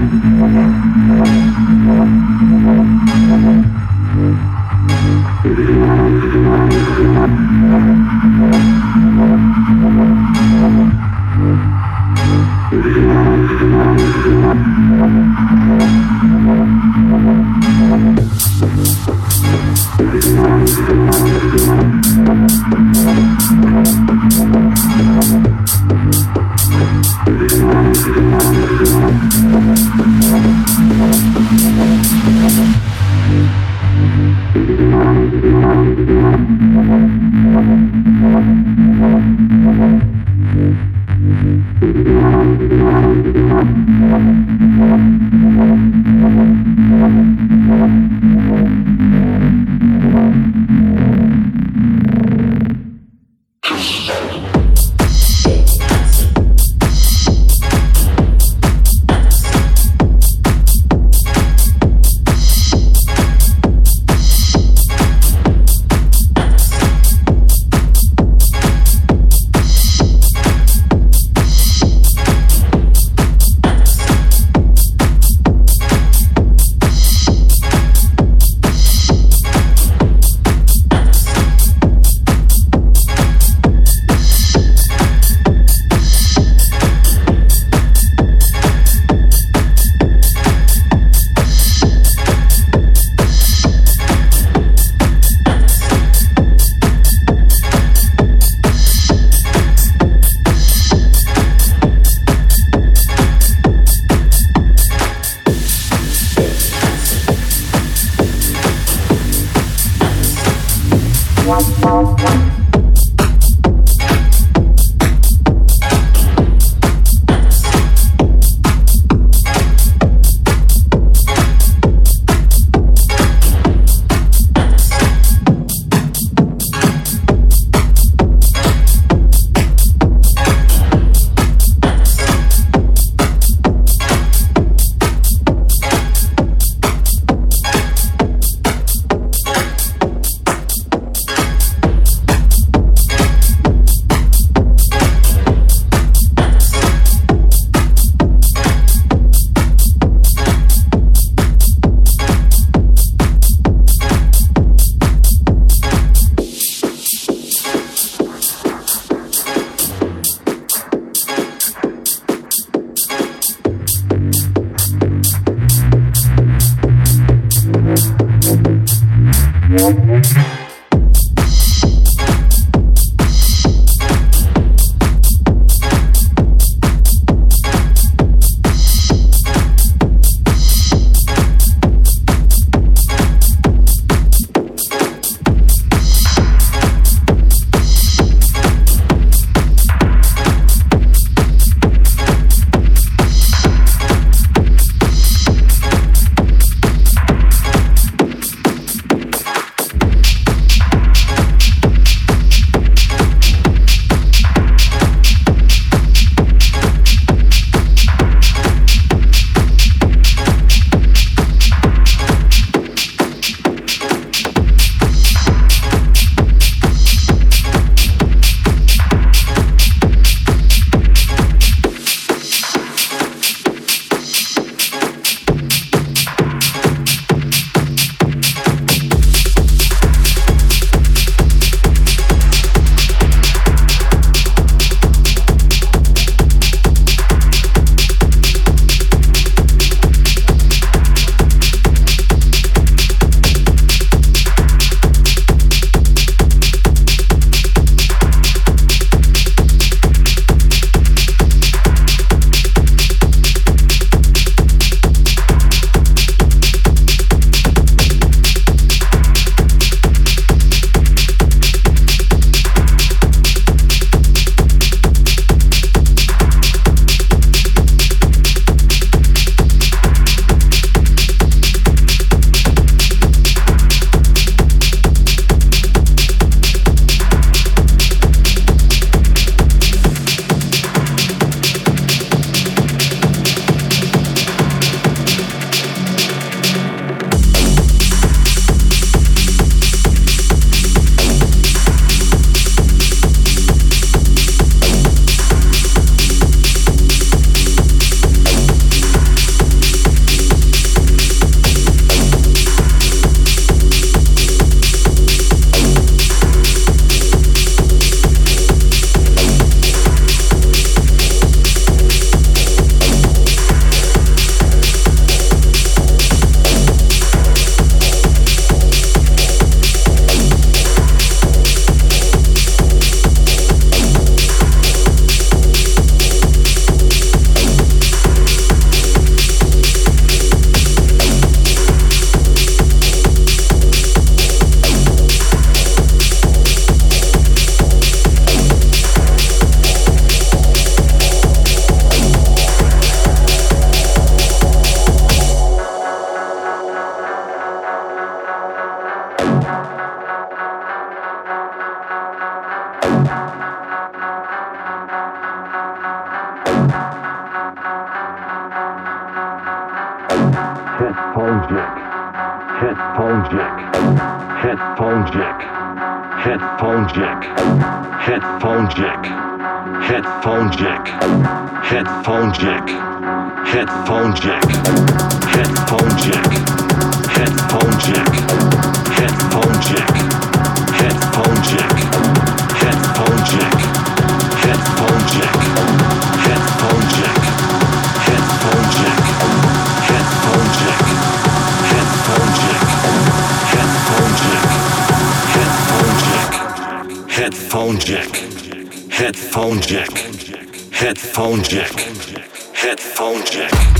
Thank you. Headphone jack. Headphone jack.